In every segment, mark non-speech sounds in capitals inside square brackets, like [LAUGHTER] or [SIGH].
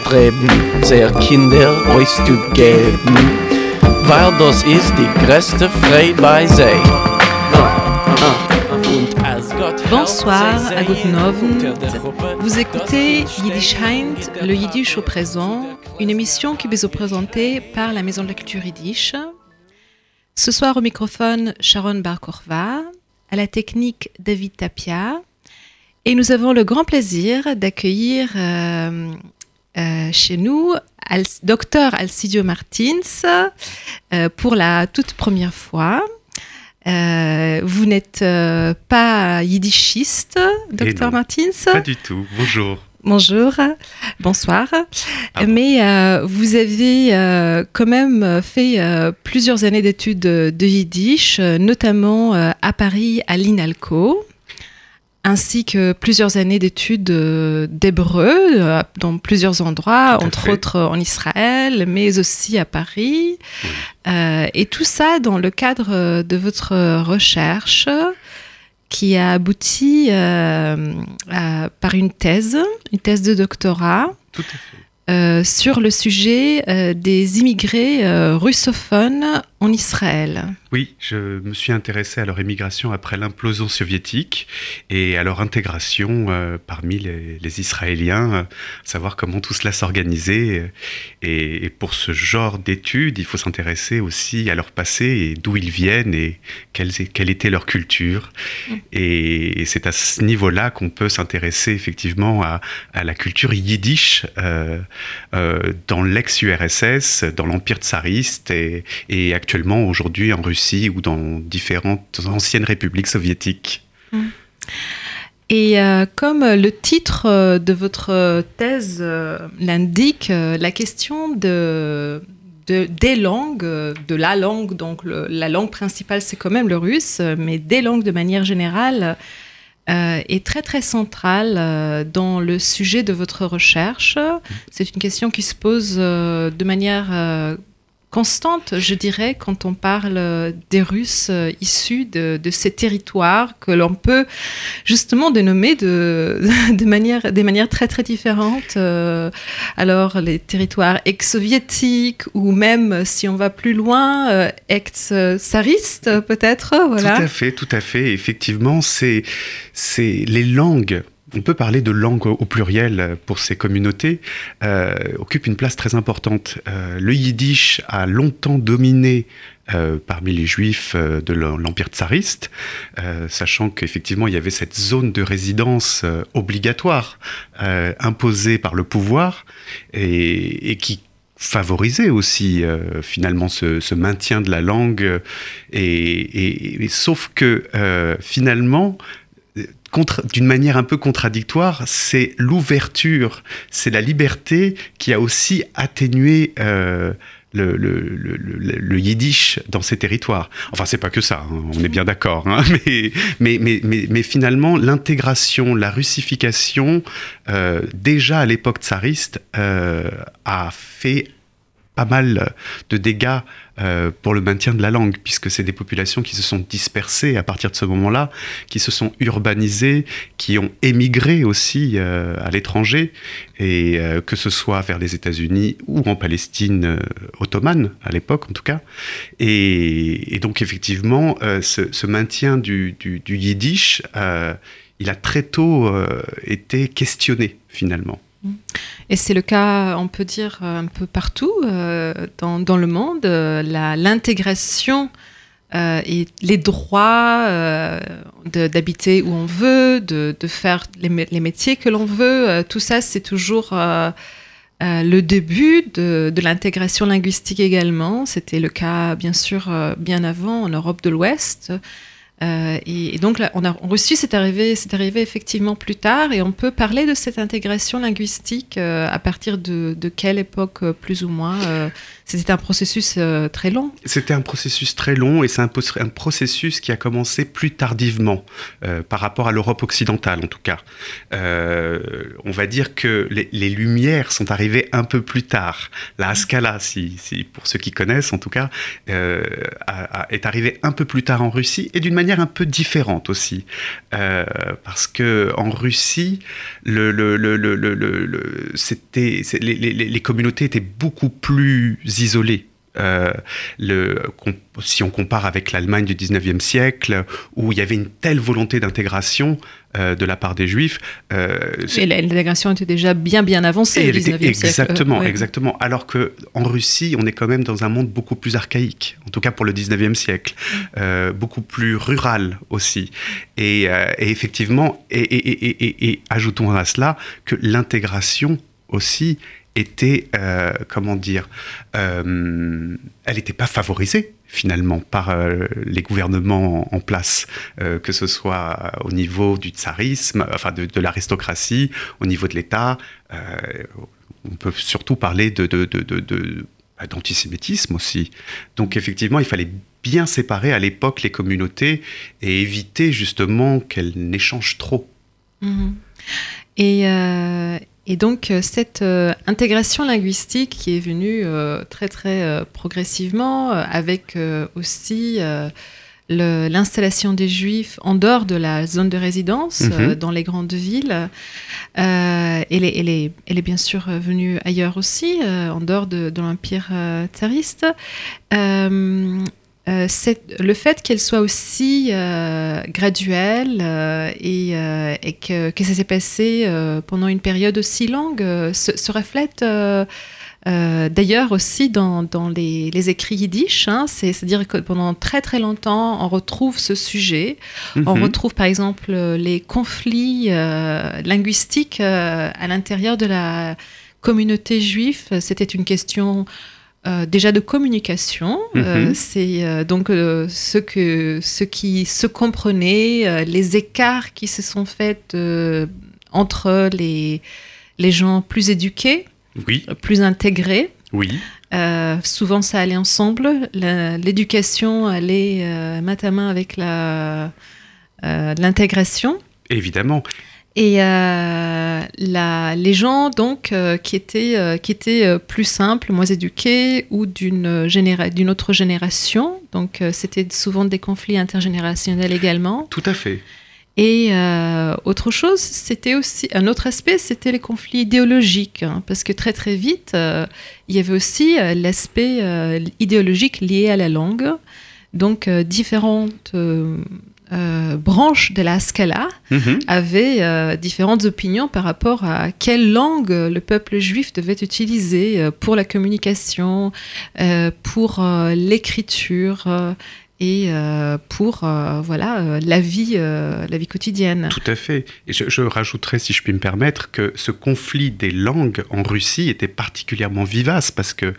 Streben, sehr Kinder euch zu geben, weil das ist die größte bei. Bonsoir, à Guten Abend. Vous écoutez Yiddish Heint, le Yiddish au présent, une émission qui vous est présentée par la Maison de la Culture Yiddish. Ce soir au microphone, Sharon Barkorva, à la technique David Tapia, et nous avons le grand plaisir d'accueillir euh, euh, chez nous Al Dr Alcidio Martins euh, pour la toute première fois. Vous n'êtes pas yiddishiste, docteur Martins Pas du tout. Bonjour. Bonjour, bonsoir. Ah bon. Mais euh, vous avez euh, quand même fait euh, plusieurs années d'études de, de, yiddish, notamment à Paris à l'INALCO, ainsi que plusieurs années d'études d'hébreu dans plusieurs endroits, entre fait. autres en Israël, mais aussi à Paris. Oui. Euh, et tout ça dans le cadre de votre recherche qui a abouti euh, à- par une thèse, une thèse de doctorat Tout à fait. euh, sur le sujet euh, des immigrés euh, russophones en Israël. Oui, je me suis intéressé à leur émigration après l'implosion soviétique et à leur intégration euh, parmi les, les Israéliens, euh, savoir comment tout cela s'organisait. Et, et pour ce genre d'études, il faut s'intéresser aussi à leur passé et d'où ils viennent et quelle, quelle était leur culture. Mm. Et, et c'est à ce niveau-là qu'on peut s'intéresser effectivement à, à la culture yiddish euh, dans l'ex-URSS, dans l'Empire tsariste et, et actuellement aujourd'hui en Russie ou dans différentes anciennes républiques soviétiques. Et euh, comme le titre euh, de votre thèse euh, l'indique, la question de, de- des langues, de la langue, donc la langue principale c'est quand même le russe, mais des langues de manière générale est très très centrale dans le sujet de votre recherche. C'est une question qui se pose de manière constante, je dirais, quand on parle euh, des Russes euh, issus de, de ces territoires que l'on peut justement dénommer de, [LAUGHS] de manière, des manières très très différentes. Euh, alors les territoires ex-soviétiques ou même si on va plus loin, ex-tsaristes peut-être. Voilà. Tout à fait, tout à fait. Effectivement, c'est les langues. On peut parler de langue au pluriel pour ces communautés, euh, occupent une place très importante. Euh, le yiddish a longtemps dominé euh, parmi les juifs de l'em- l'Empire tsariste, sachant qu'effectivement il y avait cette zone de résidence obligatoire imposée par le pouvoir et, qui favorisait aussi finalement ce, maintien de la langue et, sauf que finalement d'une manière un peu contradictoire, c'est l'ouverture, c'est la liberté qui a aussi atténué euh, le, yiddish dans ces territoires. Enfin, c'est pas que ça, hein, on est bien d'accord. hein, [LAUGHS] mais finalement, l'intégration, la russification, euh, déjà à l'époque tsariste, euh, a fait pas mal de dégâts euh, pour le maintien de la langue, puisque c'est des populations qui se sont dispersées à partir de ce moment-là, qui se sont urbanisées, qui ont émigré aussi euh, à l'étranger, et euh, que ce soit vers les États-Unis ou en Palestine ottomane, à l'époque en tout cas. Et, donc effectivement, ce, maintien du, yiddish, il a très tôt été questionné finalement. Et c'est le cas, on peut dire, un peu partout euh, dans, le monde. euh, L'intégration euh, et les droits d'habiter où on veut, de, de faire les, les métiers que l'on veut, tout ça, c'est toujours le début de, de l'intégration linguistique également. C'était le cas, bien sûr, bien avant en Europe de l'Ouest. Euh, et, donc, là, on a, Russie, c'est arrivé, c'est arrivé effectivement plus tard, et on peut parler de cette intégration linguistique euh, à partir de, de quelle époque, euh, plus ou moins euh, C'était un processus euh, très long. C'était un processus très long et c'est un, processus qui a commencé plus tardivement euh, par rapport à l'Europe occidentale en tout cas. Euh, on va dire que les, Lumières sont arrivées un peu plus tard. La Scala, si, pour ceux qui connaissent en tout cas, est arrivée un peu plus tard en Russie et d'une manière un peu différente aussi. Parce que en Russie, les communautés étaient beaucoup plus isolées euh, le, si on compare avec l'Allemagne du 19e siècle, où il y avait une telle volonté d'intégration euh, de la part des Juifs. Euh, et l'intégration était déjà bien bien avancée au 19e exactement, siècle. Exactement, Alors que en Russie, on est quand même dans un monde beaucoup plus archaïque, en tout cas pour le 19e siècle, mm. beaucoup plus rural aussi. Et, effectivement, et, et ajoutons à cela que l'intégration aussi était, euh, comment dire, euh, elle n'était pas favorisée finalement par euh, les gouvernements en place, que ce soit au niveau du tsarisme, enfin de, l'aristocratie, au niveau de l'État. on peut surtout parler de, bah, d'antisémitisme aussi. Donc effectivement, il fallait bien séparer à l'époque les communautés et éviter justement qu'elles n'échangent trop. Mm-hmm. Et, et donc euh, cette euh, intégration linguistique qui est venue euh, très très progressivement, avec aussi l'installation des juifs en dehors de la zone de résidence, mhm. dans les grandes villes, elle, est, elle, est, elle, est, bien sûr venue ailleurs aussi, en dehors de, de l'Empire tsariste. Euh, le fait qu'elle soit aussi euh, graduelle euh, et, que, que, ça s'est passé pendant une période aussi longue se, reflète d'ailleurs aussi dans, dans les, écrits yiddish. Hein. C'est-à-dire que pendant très très longtemps, on retrouve ce sujet. On mhm. retrouve par exemple les conflits linguistiques à l'intérieur de la communauté juive. C'était une question euh, déjà de communication, euh, mhm. c'est euh, donc ce, que, ce qui se comprenait, les écarts qui se sont faits entre les, les gens plus éduqués, oui. plus intégrés. Oui. souvent, ça allait ensemble. L'éducation allait main à main avec l'intégration. Évidemment. Et euh, les gens donc euh, qui étaient, euh, qui étaient plus simples, moins éduqués ou d'une d'une autre génération, donc c'était souvent des conflits intergénérationnels également. Tout à fait. Et autre chose, c'était aussi un autre aspect, c'était les conflits idéologiques, hein, parce que très très vite, il y avait aussi l'aspect idéologique lié à la langue. Donc différentes euh, branche de la Scala mhm. avait euh, différentes opinions par rapport à quelle langue le peuple juif devait utiliser euh, pour la communication, pour l'écriture et pour voilà la vie la vie quotidienne. Tout à fait. Et je, je, rajouterais, si je puis me permettre, que ce conflit des langues en Russie était particulièrement vivace parce que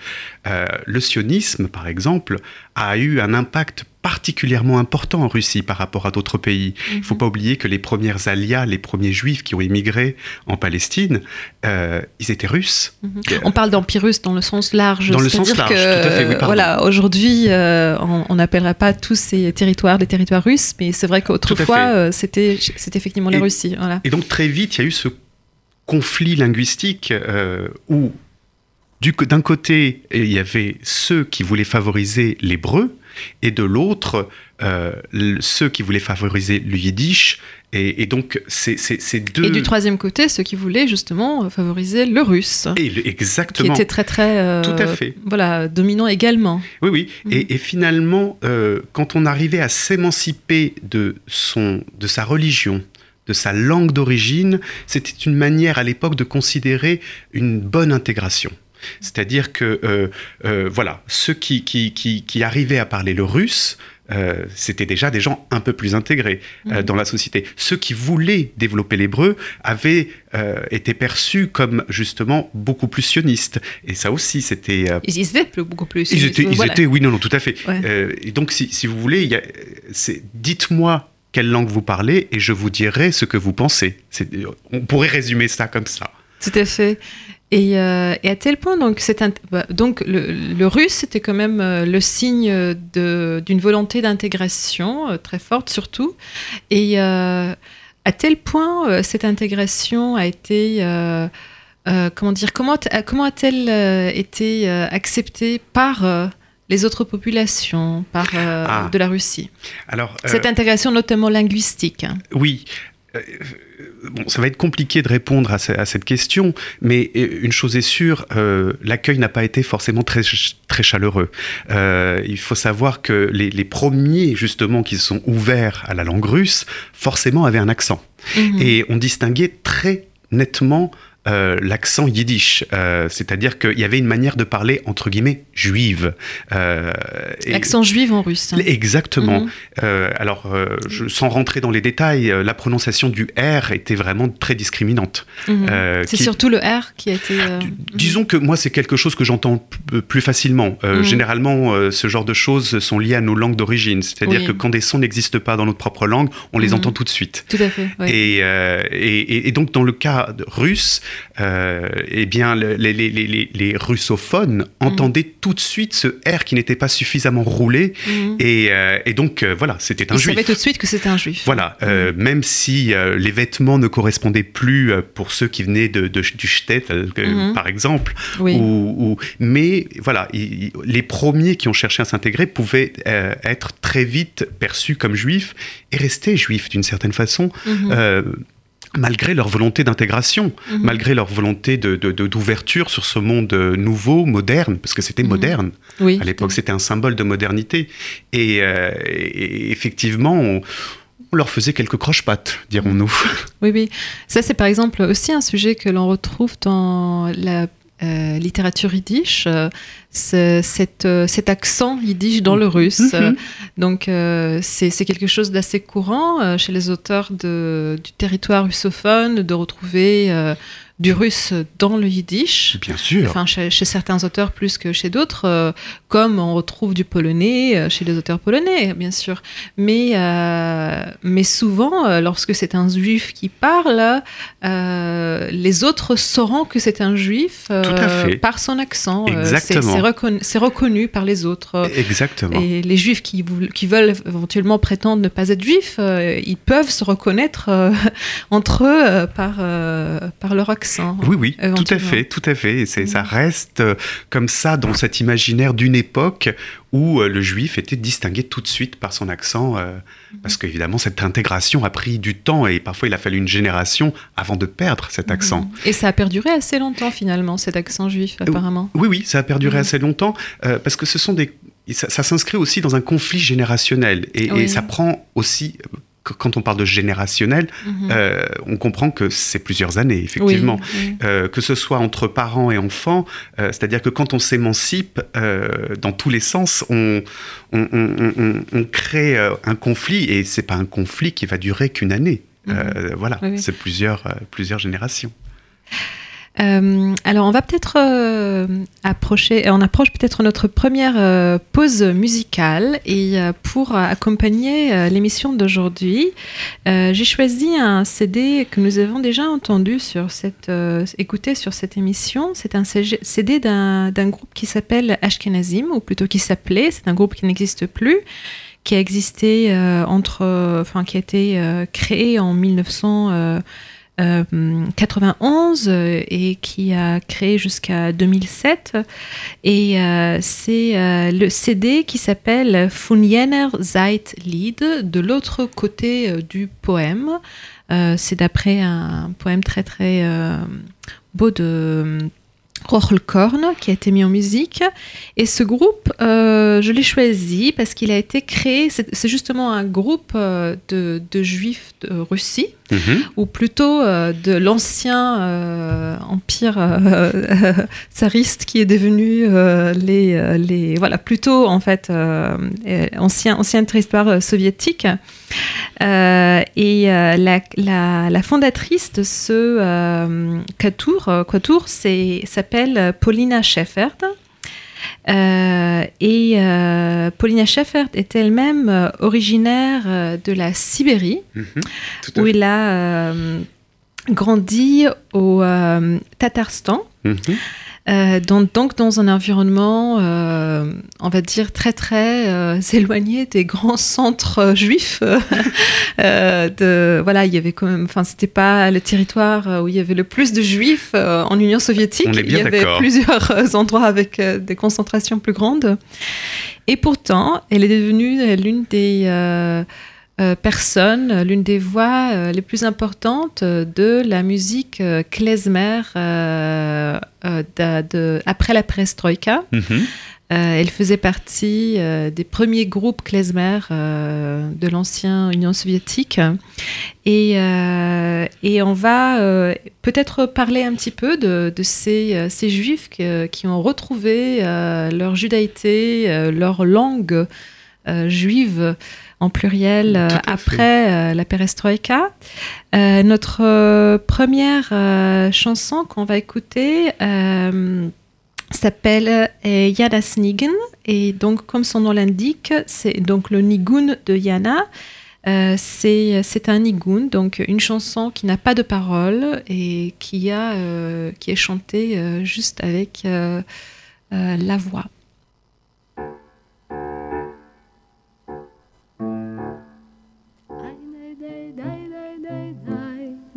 le sionisme, par exemple, a eu un impact particulièrement important en Russie par rapport à d'autres pays. Il ne faut mhm. pas oublier que les premières alias, les premiers juifs qui ont émigré en Palestine, euh, ils étaient russes. Mhm. On parle d'empire russe dans le sens large. Dans le sens large, tout à fait, oui, Voilà, aujourd'hui, euh, on n'appellerait pas tous ces territoires des territoires russes, mais c'est vrai qu'autrefois, euh, c'était effectivement la Russie. Et donc très vite, il y a eu ce conflit linguistique où d'un côté, il y avait ceux qui voulaient favoriser l'hébreu, et de l'autre, euh, ceux qui voulaient favoriser le yiddish. Et, donc, c'est deux. Et du troisième côté, ceux qui voulaient justement favoriser le russe. Et exactement. Qui était très, très. Euh, Tout à fait. Voilà, dominant également. Oui, oui. Mm. Et, finalement, euh, quand on arrivait à s'émanciper de, son, de sa religion, de sa langue d'origine, c'était une manière à l'époque de considérer une bonne intégration. C'est-à-dire que, euh, euh, voilà, ceux qui, qui, arrivaient à parler le russe, euh, c'était déjà des gens un peu plus intégrés mhm. dans la société. Ceux qui voulaient développer l'hébreu avaient été perçus comme justement beaucoup plus sionistes. Et ça aussi, c'était. ils étaient beaucoup plus sionistes. Ils étaient, oui, non, non, tout à fait. et donc, si, si vous voulez, dites-moi quelle langue vous parlez et je vous dirai ce que vous pensez. On pourrait résumer ça comme ça. Tout à fait. Euh, et, à tel point, donc, bah, donc le, russe, c'était quand même euh, le signe d'une volonté d'intégration euh, très forte, surtout. Et à tel point cette intégration a été comment dire comment comment a-t-elle été acceptée par les autres populations, par ah. de la Russie? Alors, cette intégration notamment linguistique. Hein. Oui, bon, ça va être compliqué de répondre à, cette question, mais euh, une chose est sûre, euh, l'accueil n'a pas été forcément très, très chaleureux. Euh, il faut savoir que les, les, premiers, justement, qui sont ouverts à la langue russe, forcément avaient un accent. Mhm. Et on distinguait très nettement euh, l'accent yiddish, euh, c'est-à-dire qu'il y avait une manière de parler entre guillemets juive. Euh, l'accent juif en russe. Exactement. Mhm. alors, je, sans rentrer dans les détails, la prononciation du R était vraiment très discriminante. Mhm. c'est surtout le R qui a été. Disons que moi, c'est quelque chose que j'entends plus facilement. Mhm. Généralement, ce genre de choses sont liées à nos langues d'origine, c'est-à-dire que quand des sons n'existent pas dans notre propre langue, on les entend tout de suite. Tout à fait. Et, et, et, donc, dans le cas russe, euh, eh bien, les, russophones entendaient tout de suite ce R qui n'était pas suffisamment roulé. Mhm. Euh, et, donc, euh, voilà, c'était un juif. Ils savaient tout de suite que c'était un juif. Voilà, mhm. même si les vêtements ne correspondaient plus pour ceux qui venaient de, du Stet, par exemple. Ou, mais voilà, les premiers qui ont cherché à s'intégrer pouvaient être très vite perçus comme juifs et rester juifs d'une certaine façon malgré leur volonté d'intégration, mhm. malgré leur volonté d'ouverture de, sur ce monde nouveau, moderne, parce que c'était mhm. moderne. Oui, à l'époque, c'était un symbole de modernité. Et, euh, effectivement, on, leur faisait quelques croche-pattes, dirons-nous. Oui, oui. Ça, c'est par exemple aussi un sujet que l'on retrouve dans la euh, littérature yiddish, euh, cet, euh, cet, accent yiddish dans le russe. Mm-hmm. Donc c'est quelque chose d'assez courant chez les auteurs de, du territoire russophone de retrouver du russe dans le yiddish. Bien sûr. Enfin, chez, certains auteurs plus que chez d'autres, euh, comme on retrouve du polonais euh, chez les auteurs polonais, bien sûr. Mais, euh, mais souvent, lorsque c'est un juif qui parle, les autres sauront que c'est un juif par son accent. Exactement. c'est reconnu, par les autres. Exactement. Et les juifs qui, qui veulent éventuellement prétendre ne pas être juifs, ils peuvent se reconnaître [LAUGHS] entre eux par, par leur accent. Oui, oui, tout à fait, tout à fait. Et ça reste euh, comme ça dans cet imaginaire d'une époque où euh, le juif était distingué tout de suite par son accent, euh, parce qu'évidemment, cette intégration a pris du temps et parfois il a fallu une génération avant de perdre cet mhm. accent. Et ça a perduré assez longtemps finalement, cet accent juif, apparemment. Oui, oui, ça a perduré mhm. assez longtemps, parce que ce sont des... Ça, s'inscrit aussi dans un conflit générationnel et, et ça prend aussi quand on parle de générationnel, mhm. euh, on comprend que c'est plusieurs années, effectivement. Euh, que ce soit entre parents et enfants, euh, c'est-à-dire que quand on s'émancipe dans tous les sens, on, on, crée un conflit, et c'est pas un conflit qui va durer qu'une année. Mhm. voilà, c'est plusieurs, plusieurs générations. Euh, alors, on va peut-être euh, approcher, on approche peut-être notre première euh, pause musicale et pour accompagner l'émission d'aujourd'hui, j'ai choisi un CD que nous avons déjà entendu sur cette, écouté sur cette émission. C'est un CD d'un groupe qui s'appelle Ashkenazim, ou plutôt qui s'appelait. C'est un groupe qui n'existe plus qui a existé entre, enfin qui a été créé en 1900. 91 euh, euh, et qui a créé jusqu'à 2007. Et euh, c'est le CD qui s'appelle Von jener Lied, de l'autre côté du poème. c'est d'après un poème très très beau de Korn qui a été mis en musique. Et ce groupe, je l'ai choisi parce qu'il a été créé, c'est justement un groupe euh, de, juifs de Russie, mhm. ou plutôt euh, de l'ancien empire [LAUGHS] tsariste qui est devenu les. Voilà, plutôt en fait, ancien, ancien territoire soviétique. et la, fondatrice de ce Quatour, s'appelle euh, Paulina Scheffert. Euh, et euh, Paulina Scheffert est elle-même originaire de la Sibérie, mhm, où elle a grandi au Tatarstan. Mhm. Euh, donc, donc, dans un environnement, euh, on va dire, très très euh, [LAUGHS] éloigné des grands centres juifs. [LAUGHS] de, voilà, il y avait quand même, enfin, c'était pas le territoire où il y avait le plus de juifs en Union soviétique. il y avait plusieurs [LAUGHS] endroits avec des concentrations plus grandes. Et pourtant, elle est devenue l'une des euh, personne, l'une des voix euh, les plus importantes de la musique euh, klezmer après la perestroïka. Mhm. elle faisait partie des premiers groupes klezmer de l'ancienne Union soviétique. Et, et on va peut-être parler un petit peu de, ces, ces, juifs qui ont retrouvé leur judaïté, leur langue juive en pluriel euh, après euh, la perestroïka. Euh, notre première chanson qu'on va écouter s'appelle Yana Snigun et donc comme son nom l'indique, c'est donc le nigun de Yana. c'est un nigun, donc une chanson qui n'a pas de paroles et qui, a, qui est chantée juste avec la voix.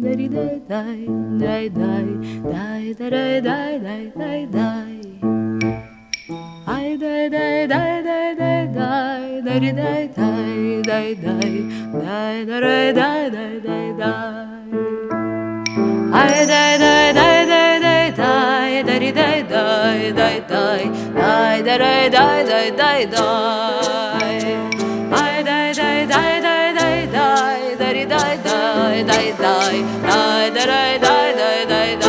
ダリダイダイダイダイダイダライダイダイダイダイアイダイダイダイダイダイダイダリダイダイダイダイダイダライダイダイダイダイアイダイダイダイダイダイダイダリダイダイダイダイダイダライダイダイダイダイ dai dai dai dai dai dai dai dai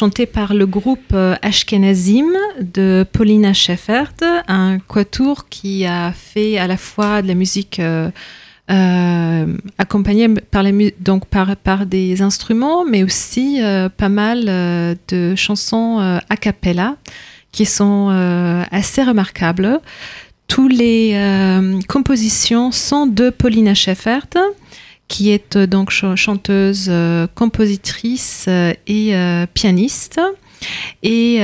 chanté par le groupe euh, Ashkenazim de Paulina Scheffert, un quatuor qui a fait à la fois de la musique euh, euh, accompagnée par, les, donc par, des instruments, mais aussi pas mal de chansons a cappella qui sont assez remarquables. Toutes les compositions sont de Paulina Scheffert, qui est euh, donc ch- chanteuse, euh, compositrice euh, et pianiste. Et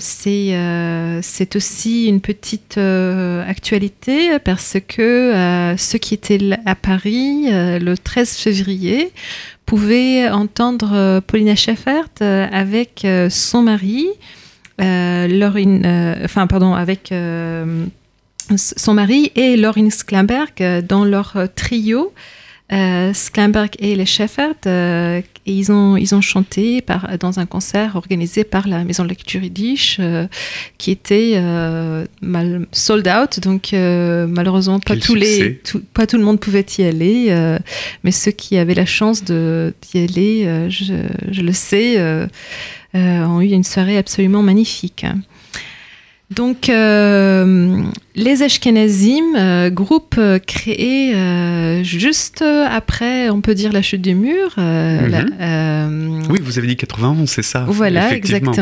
c'est aussi une petite actualité parce que ceux qui étaient à Paris le 13 février pouvaient entendre Paulina Scheffert euh, avec son mari, enfin pardon, avec son mari et Lauren Sklamberg dans leur trio. Euh, Sklamberg et les Scheffert, euh, et ils ont, ils ont chanté par, dans un concert organisé par la Maison de lecture Yiddish, euh, qui était euh, mal, sold out, donc euh, malheureusement pas, Quel tous les, tout, pas tout le monde pouvait y aller, euh, mais ceux qui avaient la chance de- d'y aller, euh, je, je le sais, euh, euh, ont eu une soirée absolument magnifique. Donc, euh, les Ashkenazim, euh, groupe euh, créé euh, juste après, on peut dire, la chute du mur. euh, Mhm. la- Oui, vous avez dit 91, c'est ça voilà, exactement.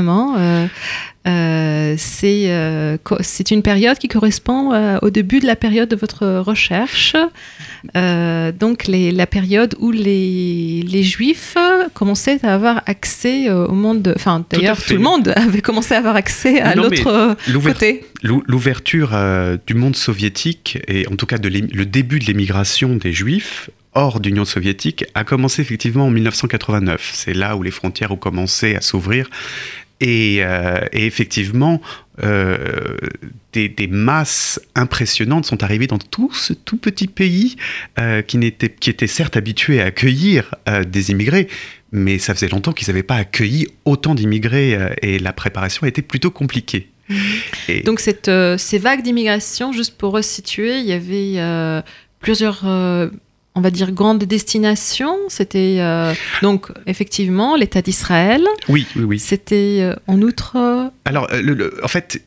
C'est une période qui correspond au début de la période de votre recherche. Donc, les- la période où les, les Juifs commençaient à avoir accès au monde. de- Enfin, d'ailleurs, tout le monde [LAUGHS] avait commencé à avoir accès à l'autre côté. l'ou- L'ouverture euh, du monde soviétique, et en tout cas le début de l'émigration des Juifs hors d'Union soviétique, a commencé effectivement en 1989. C'est là où les frontières ont commencé à s'ouvrir. Et, euh, effectivement, euh, des, masses impressionnantes sont arrivées dans tout ce tout petit pays qui, n'était, qui était certes habitué à accueillir des immigrés, mais ça faisait longtemps qu'ils n'avaient pas accueilli autant d'immigrés et la préparation été plutôt compliquée. Donc cette, euh, ces vagues d'immigration, juste pour resituer, il y avait euh, plusieurs, euh, on va dire, grandes destinations. C'était euh, donc effectivement l'État d'Israël. oui, oui, oui. C'était euh, en outre. euh, Alors, le- le- en fait,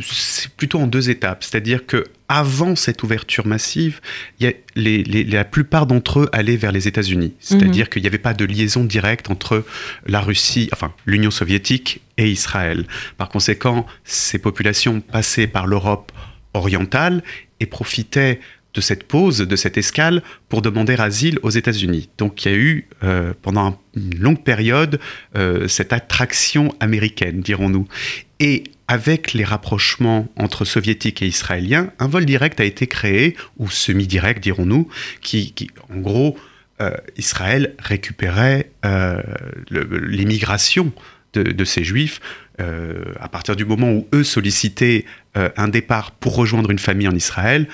c'est plutôt en deux étapes. C'est-à-dire que avant cette ouverture massive, y a les- les- la plupart d'entre eux allaient vers les États-Unis. C'est-à-dire qu'il n'y avait pas de liaison directe entre la Russie, enfin l'Union soviétique et Israël. Par conséquent, ces populations passaient par l'Europe orientale et profitaient de cette pause, de cette escale, pour demander asile aux États-Unis. Donc il y a eu, euh, pendant un- une longue période, euh, cette attraction américaine, dirons-nous. Et avec les rapprochements entre soviétiques et israéliens, un vol direct a été créé, ou semi-direct, dirons-nous, qui, qui, en gros, euh, Israël récupérait l'immigration de, ces juifs à partir du moment où eux sollicitaient un départ pour rejoindre une famille en Israël.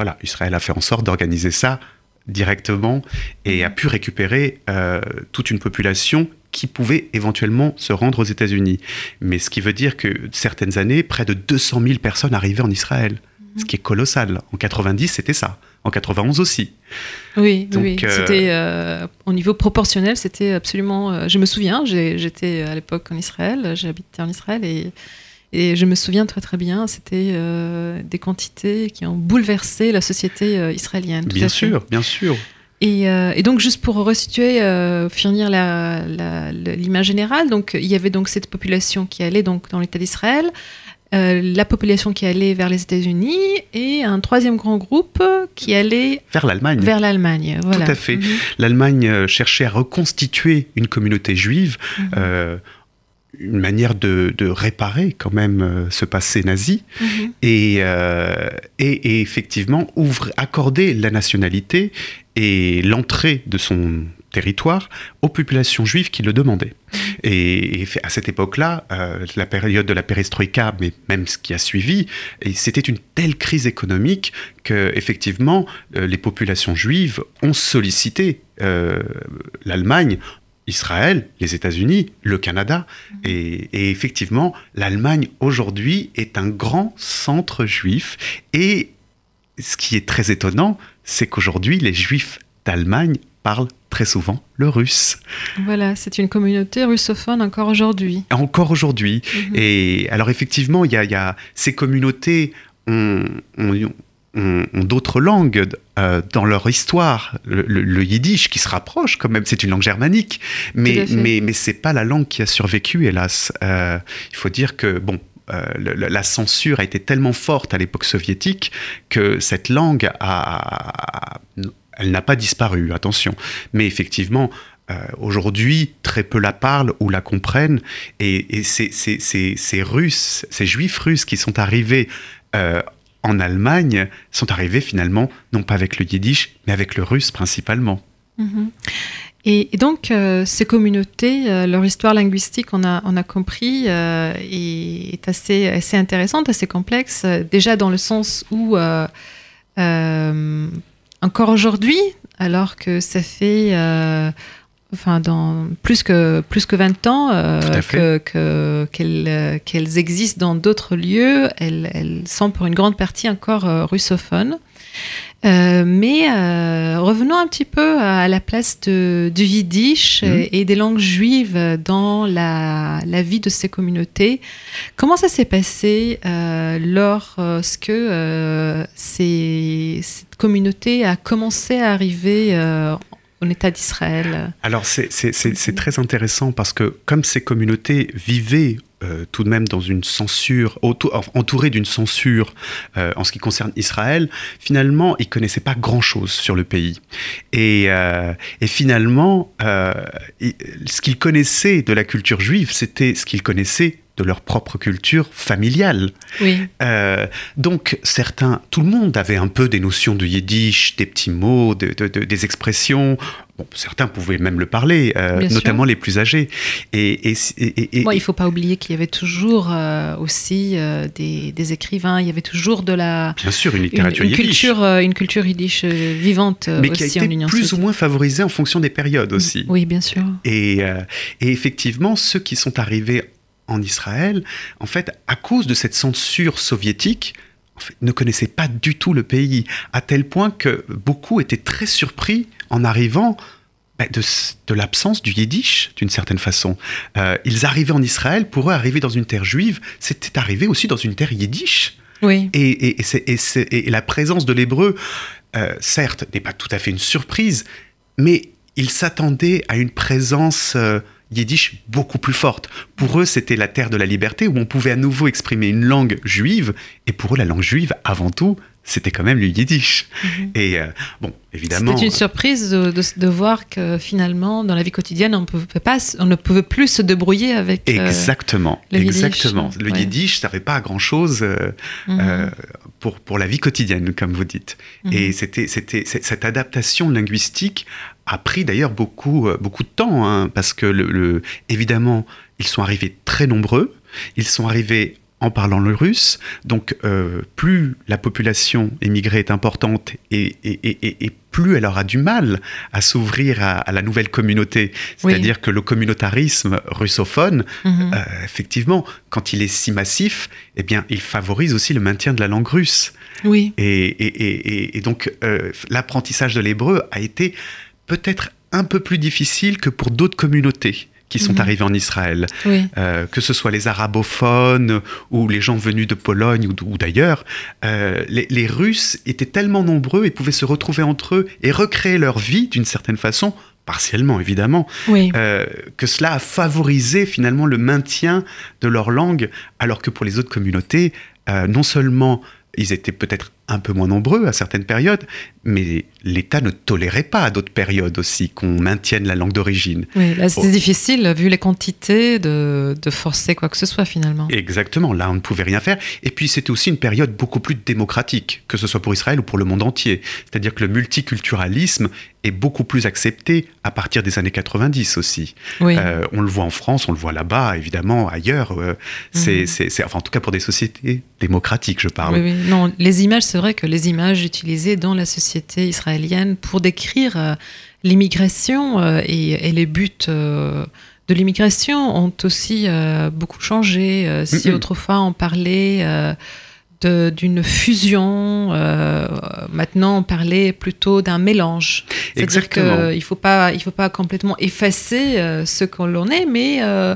Voilà, Israël a fait en sorte d'organiser ça directement et a pu récupérer euh, toute une population qui pouvait éventuellement se rendre aux États-Unis. Mais ce qui veut dire que certaines années, près de 200 000 personnes arrivaient en Israël, ce qui est colossal. En 90, c'était ça. En 91 aussi. Oui, Donc, oui. euh, C'était euh, au niveau proportionnel, c'était absolument. euh, je me souviens, j'étais à l'époque en Israël, j'habitais en Israël et. Et je me souviens très très bien, c'était euh, des quantités qui ont bouleversé la société euh, israélienne. tout bien sûr, bien sûr. Et, euh, et donc, juste pour resituer, euh, finir l'image générale, donc il y avait donc cette population qui allait donc dans l'État d'Israël, euh, la population qui allait vers les États-Unis et un troisième grand groupe qui allait Vers l'Allemagne. vers l'Allemagne. Voilà. à fait. Mhm. L'Allemagne cherchait à reconstituer une communauté juive, Mhm. Une manière de, de réparer quand même euh, ce passé nazi, Mhm. et, euh, et, et effectivement ouvre, accorder la nationalité et l'entrée de son territoire aux populations juives qui le demandaient. Et, et à cette époque-là, euh, la période de la perestroïka, mais même ce qui a suivi, c'était une telle crise économique que effectivement euh, les populations juives ont sollicité euh, l'Allemagne Israël, les États-Unis, le Canada. Et, et effectivement, l'Allemagne aujourd'hui est un grand centre juif. Et ce qui est très étonnant, c'est qu'aujourd'hui, les juifs d'Allemagne parlent très souvent le russe. Voilà, c'est une communauté russophone encore aujourd'hui. Encore aujourd'hui. Mhm. Et alors effectivement, il y a, il y a- ces communautés ont, ont- ont- ont d'autres langues euh, dans leur histoire. Le, le- le yiddish qui se rapproche quand même, c'est une langue germanique, mais mais mais c'est pas la langue qui a survécu, hélas. Euh, il faut dire que bon. euh, le- la censure a été tellement forte à l'époque soviétique que cette langue a, elle n'a pas disparu, attention. Mais effectivement, euh, aujourd'hui, très peu la parlent ou la comprennent. Et, et ces, ces- ces- ces Russes, ces Juifs russes qui sont arrivés euh, en Allemagne, sont arrivés finalement, non pas avec le yiddish, mais avec le russe principalement. Mhm. Et, donc, euh, ces communautés, euh, leur histoire linguistique, on a, compris, euh, est, assez, assez intéressante, assez complexe, déjà dans le sens où, encore aujourd'hui, alors que ça fait enfin, dans plus que, plus que 20 ans euh, que- que- qu'elles euh, qu'elles existent dans d'autres lieux, elles, elles sont pour une grande partie encore euh, russophones. Euh, mais euh, revenons un petit peu à la place de, du yiddish Mhm. et, et des langues juives dans la, la vie de ces communautés. Comment ça s'est passé euh, lorsque euh, ces- cette communauté a commencé à arriver euh, d'Israël Alors c'est- très intéressant parce que comme ces communautés vivaient euh, tout de même dans une censure, entourées d'une censure euh, en ce qui concerne Israël, finalement, ils connaissaient pas grand-chose sur le pays. Et, euh, finalement, ce qu'ils connaissaient de la culture juive, c'était ce qu'ils connaissaient de leur propre culture familiale. Oui. Euh, donc certains, tout le monde avait un peu des notions de yiddish, des petits mots, de- de- de- des expressions. Bon, certains pouvaient même le parler, euh, sûr. notamment les plus âgés. Et, et, et- et- Bon, il ne faut pas oublier qu'il y avait toujours euh, aussi euh, des, des écrivains, il y avait toujours de la bien sûr une littérature une yiddish, culture, une culture yiddish vivante mais qui a aussi en été Union plus ou moins favorisée en fonction des périodes aussi. Oui, bien sûr. Et, et effectivement, ceux qui sont arrivés en Israël, en fait, à cause de cette censure soviétique, en fait, ne connaissaient pas du tout le pays, à tel point que beaucoup étaient très surpris en arrivant bah, de, l'absence du yiddish, d'une certaine façon. Euh, ils arrivaient en Israël, pour eux, arriver dans une terre juive, c'était arriver aussi dans une terre yiddish. Oui. Et, et- et c'est- et c'est- et la présence de l'hébreu, euh, certes, n'est pas tout à fait une surprise, mais ils s'attendaient à une présence euh, yiddish beaucoup plus forte. Pour eux, c'était la terre de la liberté où on pouvait à nouveau exprimer une langue juive, et pour eux, la langue juive, avant tout, c'était quand même le yiddish. Mhm. Et euh, bon, évidemment. C'était une surprise de, de- de voir que finalement, dans la vie quotidienne, on, pouvait pas, on ne pouvait plus se débrouiller avec. euh, Exactement, le yiddish, exactement. Le ouais. yiddish, ça fait pas grand-chose euh, mhm, euh, pour, pour la vie quotidienne, comme vous dites. mhm. Et c'était, c'était, cette adaptation linguistique a pris d'ailleurs beaucoup, euh, beaucoup de temps, hein, parce que, le, le- évidemment, ils sont arrivés très nombreux, ils sont arrivés en parlant le russe, donc euh, plus la population émigrée est importante et, et, et- plus elle aura du mal à s'ouvrir à, à la nouvelle communauté. Oui. C'est-à-dire que le communautarisme russophone, Mhm. euh, effectivement, quand il est si massif, eh bien, il favorise aussi le maintien de la langue russe. Oui. Et, et- et- et- et donc, euh, l'apprentissage de l'hébreu a été peut-être un peu plus difficile que pour d'autres communautés qui sont Mhm. arrivées en Israël. Oui. Euh, que ce soit les arabophones ou les gens venus de Pologne ou, d'ailleurs, euh, les, les Russes étaient tellement nombreux et pouvaient se retrouver entre eux et recréer leur vie d'une certaine façon, partiellement évidemment, Oui. euh, que cela a favorisé finalement le maintien de leur langue, alors que pour les autres communautés, non seulement ils étaient peut-être un peu moins nombreux à certaines périodes, mais l'État ne tolérait pas à d'autres périodes aussi qu'on maintienne la langue d'origine. Oui, là, c'était Oh. difficile, vu les quantités, de, de forcer quoi que ce soit finalement. Exactement, là on ne pouvait rien faire. Et puis c'était aussi une période beaucoup plus démocratique, que ce soit pour Israël ou pour le monde entier. C'est-à-dire que le multiculturalisme est beaucoup plus accepté à partir des années 90 aussi. Oui. Euh, on le voit en France, on le voit là-bas, évidemment, ailleurs. euh, c'est, Mhm. enfin, en tout cas pour des sociétés démocratiques, je parle. Oui, oui. Non, les images, c'est vrai que les images utilisées dans la société israélienne pour décrire euh, l'immigration et, et les buts de l'immigration ont aussi beaucoup changé. Si autrefois on parlait d'une fusion. euh, maintenant, on parlait plutôt d'un mélange. C'est-à-dire qu'il ne faut pas, il faut pas complètement effacer euh, ce qu'on l'on est, mais euh,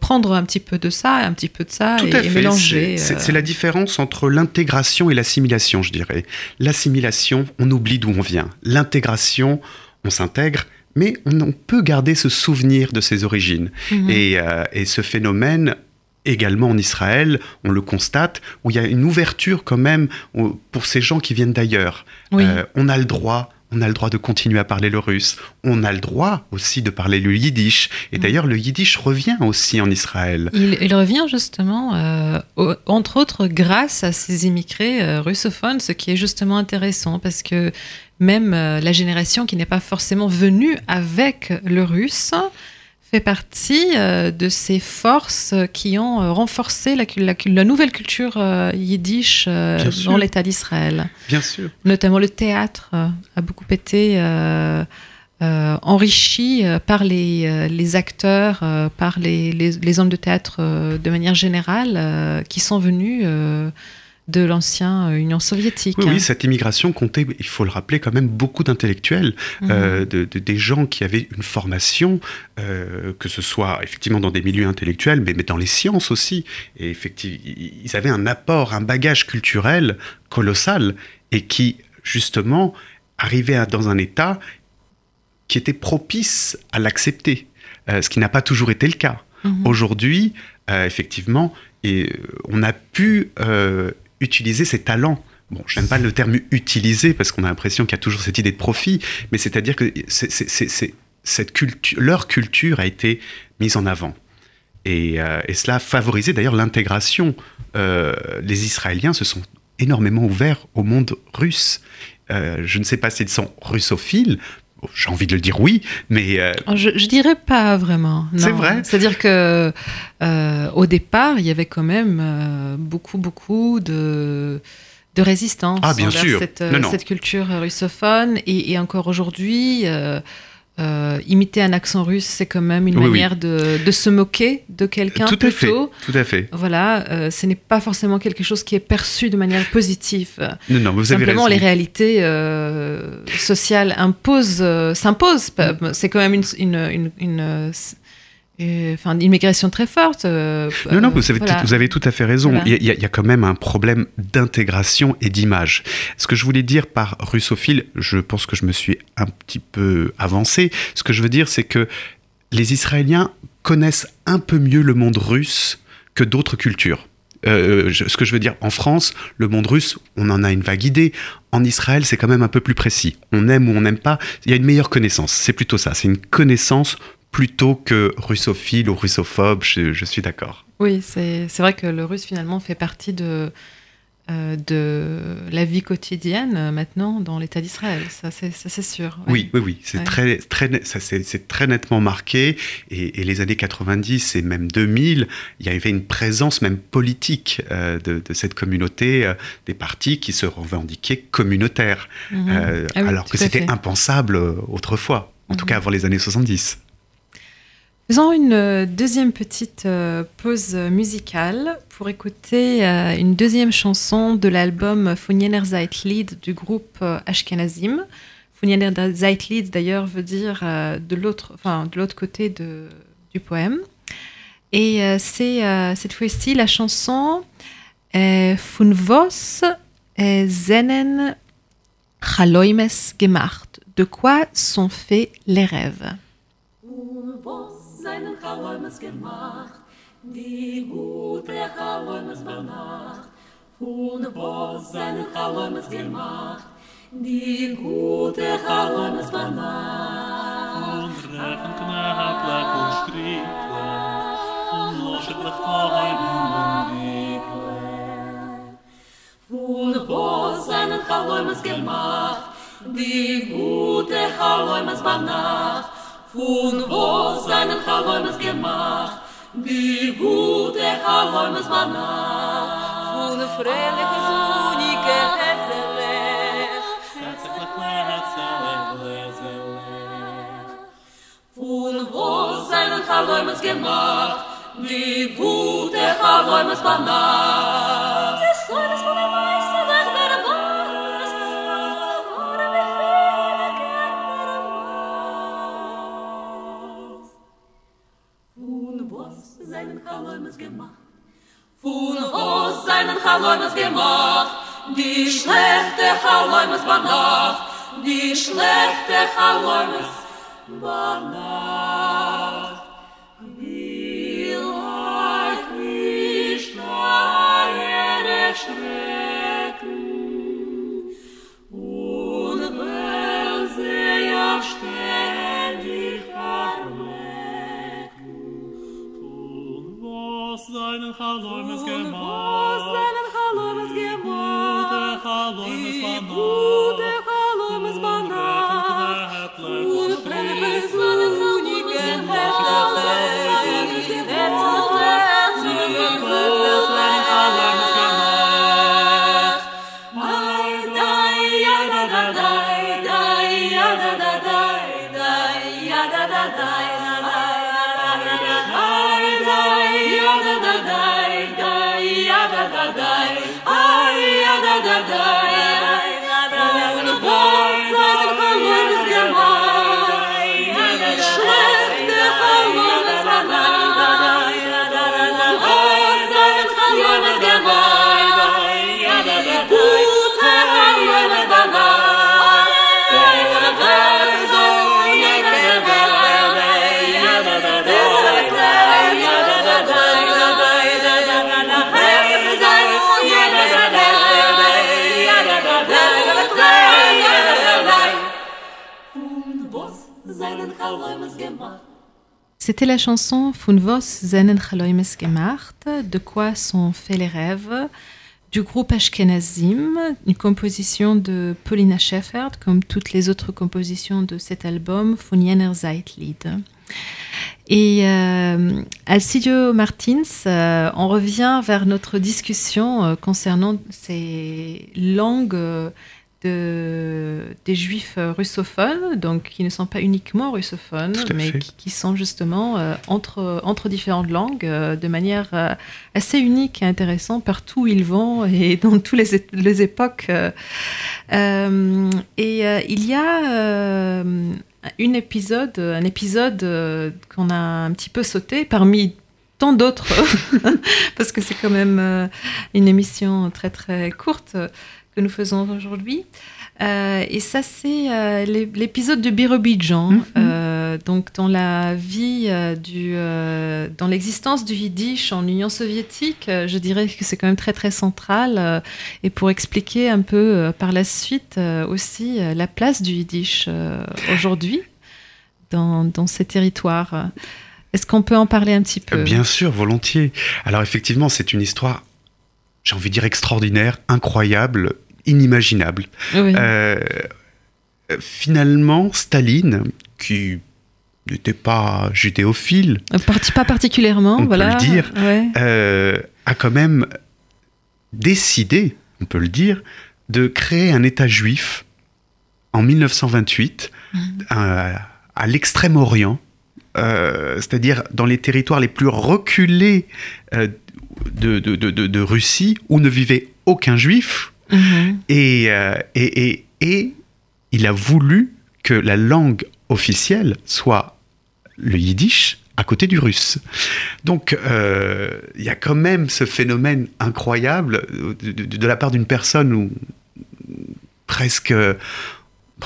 prendre un petit peu de ça, un petit peu de ça Tout et, à et fait. mélanger. C'est- la différence entre l'intégration et l'assimilation, je dirais. L'assimilation, on oublie d'où on vient. L'intégration, on s'intègre, mais on, on peut garder ce souvenir de ses origines. Mhm. Et, euh, et ce phénomène, également en Israël, on le constate, où il y a une ouverture quand même pour ces gens qui viennent d'ailleurs. Oui. Euh, on a le droit. On a le droit de continuer à parler le russe. On a le droit aussi de parler le yiddish. Et Mhm. d'ailleurs, le yiddish revient aussi en Israël. Il, il revient justement, euh, au- entre autres, grâce à ces immigrés euh, russophones, ce qui est justement intéressant parce que même euh, la génération qui n'est pas forcément venue avec le russe fait partie euh, de ces forces qui ont euh, renforcé la, nouvelle culture euh, yiddish dans l'État d'Israël. Bien sûr. Notamment le théâtre a beaucoup été enrichi par les, les acteurs, par les, les, les hommes de théâtre de manière générale, qui sont venus de l'ancienne Union soviétique. Oui, oui, cette immigration comptait, il faut le rappeler, quand même beaucoup d'intellectuels, Mhm. euh, de, de- des gens qui avaient une formation, euh, que ce soit effectivement dans des milieux intellectuels, mais, mais dans les sciences aussi. Et effectivement, ils avaient un apport, un bagage culturel colossal et qui, justement, arrivait à- dans un état qui était propice à l'accepter, euh, ce qui n'a pas toujours été le cas. Mhm. Aujourd'hui, euh, effectivement, et, euh, on a pu euh, utiliser ses talents. Bon, j'aime pas le terme utiliser parce qu'on a l'impression qu'il y a toujours cette idée de profit, mais c'est-à-dire que cette culture, leur culture a été mise en avant. Et, euh, cela a favorisé d'ailleurs l'intégration. Euh, les Israéliens se sont énormément ouverts au monde russe. Euh, je ne sais pas s'ils sont russophiles. J'ai envie de le dire oui, mais euh, Je, je dirais pas vraiment. C'est vrai C'est-à-dire que euh, au départ, il y avait quand même euh, beaucoup, beaucoup de de résistance Ah, bien envers sûr. Cette, Non, non. cette culture russophone et, et encore aujourd'hui. Euh, imiter un accent russe, c'est quand même une Oui, oui. manière de, de se moquer de quelqu'un tout à fait, plutôt. tout à fait. Voilà, euh, ce n'est pas forcément quelque chose qui est perçu de manière positive. Non, non, vous avez Simplement, raison. les réalités euh, sociales imposent, s'imposent. Mm. C'est quand même une, une, une, une, enfin, une immigration très forte. euh, Non, non, euh, vous avez, voilà. tout, vous avez tout à fait raison. Voilà. Il, y a, il y a- il y a quand même un problème d'intégration et d'image. Ce que je voulais dire par russophile, je pense que je me suis un petit peu avancé. Ce que je veux dire, c'est que les Israéliens connaissent un peu mieux le monde russe que d'autres cultures. Euh, je- ce que je veux dire, en France, le monde russe, on en a une vague idée. En Israël, c'est quand même un peu plus précis. On aime ou on n'aime pas. Il y a une meilleure connaissance. C'est plutôt ça. C'est une connaissance plutôt que russophile ou russophobe. Je, je suis d'accord. Oui, c'est vrai que le russe, finalement, fait partie de, euh, de la vie quotidienne euh, maintenant dans l'État d'Israël. Ça, c'est sûr. ouais. Oui, oui, oui, c'est Ouais. très, très, très nettement marqué. Et, et les années 90 et même 2000, il y avait une présence même politique euh, de, de cette communauté, euh, des partis qui se revendiquaient communautaires, Mhm. Ah oui, alors que c'était impensable autrefois, en tout Mhm. cas avant les années 70. Faisons une euh, deuxième petite euh, pause musicale pour écouter euh, une deuxième chanson de l'album Funyener Zeitlied du groupe Ashkenazim. Funyener Zeitlied d'ailleurs veut dire de l'autre, enfin de côté du poème. Et c'est cette fois-ci la chanson Fun vos seinen Chaloimes gemacht. De quoi sont faits les rêves? seinen Chaloimes gemacht, die gute Chaloimes bei Nacht. Und was seinen Chaloimes gemacht, die gute Chaloimes bei Nacht. Und Reffen, Knappleck und Strickleck, und Loschet mit Heim und Dickleck. Und was seinen Chaloimes gemacht, die gute Chaloimes bei Nacht. Und wo seine Chalmäum gemacht, die gute Chalmäum ist war nach. Und fröhlich ist unike Hezelech. Und wo seine Chalmäum gemacht, die gute Chalmäum war nach. Das ist war nach. Fun hos seinen Chaloimes gemacht, die schlechte Chaloimes war noch, die schlechte Chaloimes war noch. Wie leicht, wie schnell er erschreckt, deinen Halomes gemacht. Du hast deinen Halomes gemacht. Du hast deinen C'était la chanson Von was seinen Chaloimes gemacht, de quoi sont faits les rêves, du groupe Ashkenazim, une composition de Paulina Schäffert, comme toutes les autres compositions de cet album, Von jener Zeitlied. Et euh, Alcidio Martins, euh, on revient vers notre discussion euh, concernant ces langues euh, de, des juifs euh, russophones, donc qui ne sont pas uniquement russophones, mais qui, qui sont justement euh, entre, entre différentes langues euh, de manière euh, assez unique et intéressante partout où ils vont et [LAUGHS] dans toutes les, les époques. et il y a une épisode, un épisode qu'on a un petit peu sauté parmi tant d'autres, [LAUGHS] parce que c'est quand même une émission très très courte que nous faisons aujourd'hui. Euh, et ça, c'est euh, l'é- l'épisode de Birobidjan, euh, donc dans la vie euh, du, euh, dans l'existence du Yiddish en Union soviétique. euh, je dirais que c'est quand même très très central. euh, et pour expliquer un peu euh, par la suite euh, aussi euh, la place du Yiddish euh, aujourd'hui dans, dans ces territoires. Est-ce qu'on peut en parler un petit peu? Bien sûr, volontiers. Alors effectivement, c'est une histoire, j'ai envie de dire extraordinaire, incroyable, inimaginable. Oui. Euh, finalement, Staline, qui n'était pas judéophile, Parti- pas particulièrement, on peut le dire. Ouais. euh, a quand même décidé, on peut le dire, de créer un État juif en 1928 à, à l'extrême-orient, euh, c'est-à-dire dans les territoires les plus reculés euh, de, de- de- de- de Russie, où ne vivait aucun juif. Mhm. Et, euh, et, et, et il a voulu que la langue officielle soit le yiddish à côté du russe. Donc euh, il y a quand même ce phénomène incroyable de, la part d'une personne où, presque,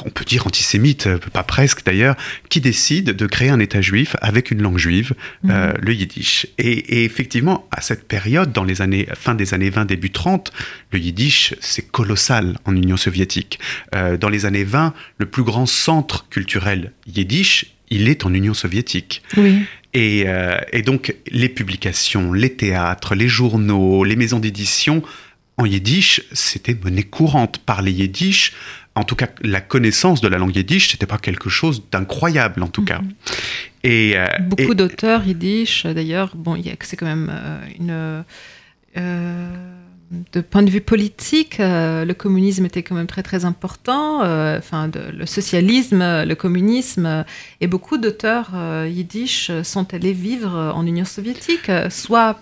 on peut dire antisémite, euh, pas presque d'ailleurs, qui décide de créer un État juif avec une langue juive, euh, le yiddish. Et, et effectivement, à cette période, dans les années, fin des années 20, début 30, le yiddish, c'est colossal en Union soviétique. Euh, dans les années 20, le plus grand centre culturel yiddish, il est en Union soviétique. Oui. Et, euh, et donc, les publications, les théâtres, les journaux, les maisons d'édition, en yiddish, c'était monnaie courante. Parler yiddish, en tout cas, la connaissance de la langue yiddish, c'était pas quelque chose d'incroyable, en tout cas. Et, euh, Beaucoup et- d'auteurs yiddish, d'ailleurs, bon, c'est quand même euh, une. euh, de point de vue politique, euh, le communisme était quand même très très important. Enfin, de- le socialisme, le communisme, et beaucoup d'auteurs yiddish sont allés vivre en Union soviétique, soit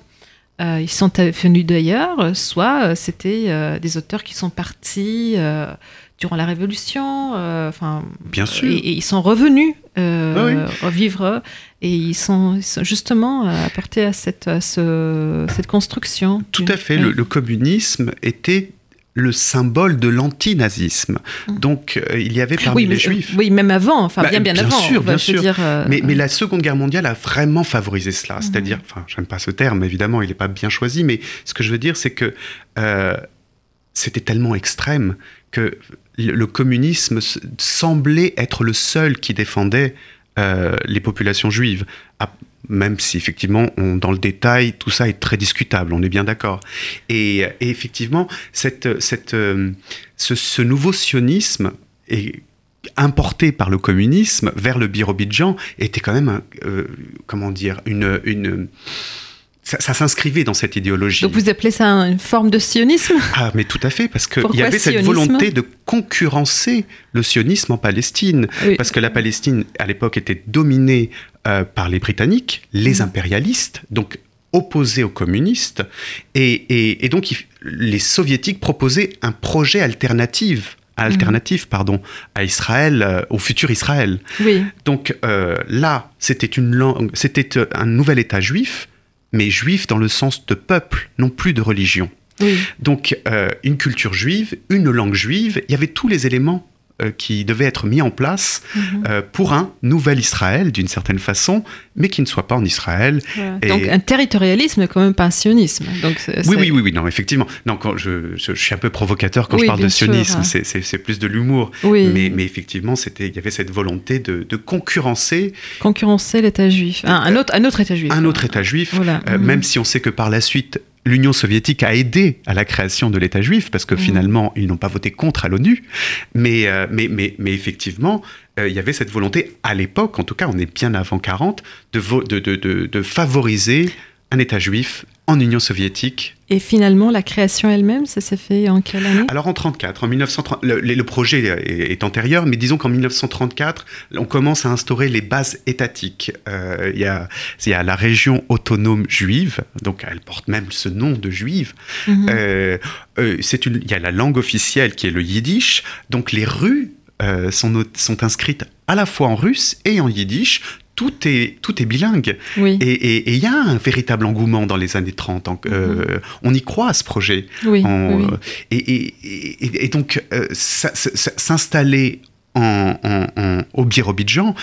euh, ils sont venus d'ailleurs, soit euh, c'était euh, des auteurs qui sont partis euh, durant la Révolution, euh, enfin, Bien sûr. et, et ils sont revenus euh, Ah revivre et ils sont, ils sont justement euh, apportés à cette, à ce- cette construction. Tout à fait. oui. Le, le communisme était le symbole de l'antinazisme. Donc, euh, il y avait parmi oui, mais, les juifs. oui, même avant, enfin Bah, bien, bien, bien avant. sûr, bien sûr. dire, euh, Mais, mais la Seconde Guerre mondiale a vraiment favorisé cela. Mhm. C'est-à-dire, enfin, j'aime pas ce terme, évidemment, il n'est pas bien choisi, mais ce que je veux dire, c'est que euh, c'était tellement extrême que le, le communisme semblait être le seul qui défendait euh, les populations juives. Même si effectivement, on- dans le détail, tout ça est très discutable, on est bien d'accord. Et, et effectivement, cette, cette, euh, ce, ce nouveau sionisme est importé par le communisme vers le Birobidjan était quand même, euh, comment dire, une, une ça, ça s'inscrivait dans cette idéologie. Donc vous appelez ça une forme de sionisme? Ah, mais tout à fait, parce qu'il y avait cette volonté de concurrencer le sionisme en Palestine. Oui. Parce que la Palestine, à l'époque, était dominée euh, par les Britanniques, les Mhm. impérialistes, donc opposés aux communistes. Et, et- et donc, il- les Soviétiques proposaient un projet alternatif, alternatif pardon, à Israël, euh, au futur Israël. Oui. Donc euh, là, c'était une langue, c'était un nouvel État juif, mais juif dans le sens de peuple, non plus de religion. Oui. Donc, euh, une culture juive, une langue juive, il y avait tous les éléments qui devaient être mis en place Mhm. euh, pour un nouvel Israël, d'une certaine façon, mais qui ne soit pas en Israël. Voilà. Et- Donc un territorialisme, quand même pas un sionisme. Donc, Oui, oui, oui, oui, non, effectivement. Non, quand je, je, je suis un peu provocateur quand Oui, je parle de sionisme, hein. c'est- plus de l'humour. Oui. Mais, mais effectivement, il y avait cette volonté de, de concurrencer Concurrencer l'État juif. Un, un autre, un autre État juif. un autre État juif, Voilà. euh, Mhm. même si on sait que par la suite, l'Union soviétique a aidé à la création de l'État juif, parce que Mhm. finalement, ils n'ont pas voté contre à l'ONU. Mais, euh, mais, mais, mais effectivement, euh, il y avait cette volonté, à l'époque, en tout cas, on est bien avant 40, de, vo- de, de, de, de favoriser un État juif en Union soviétique. Et finalement, la création elle-même, ça s'est fait en quelle année? Alors en 34, en 1930, le, le projet est, est antérieur, mais disons qu'en 1934, on commence à instaurer les bases étatiques. Euh, Il y, a, il y a la région autonome juive, donc elle porte même ce nom de juive. Mhm. Euh, euh, c'est une, il y a la langue officielle qui est le yiddish, donc les rues euh, sont inscrites à la fois en russe et en yiddish. Tout est, tout est bilingue. Oui. Et il y a un véritable engouement dans les années 30. en- euh, On y croit à ce projet. oui. En, oui, oui. euh, et, et- et- et donc, euh, s'installer en, au Birobidjan,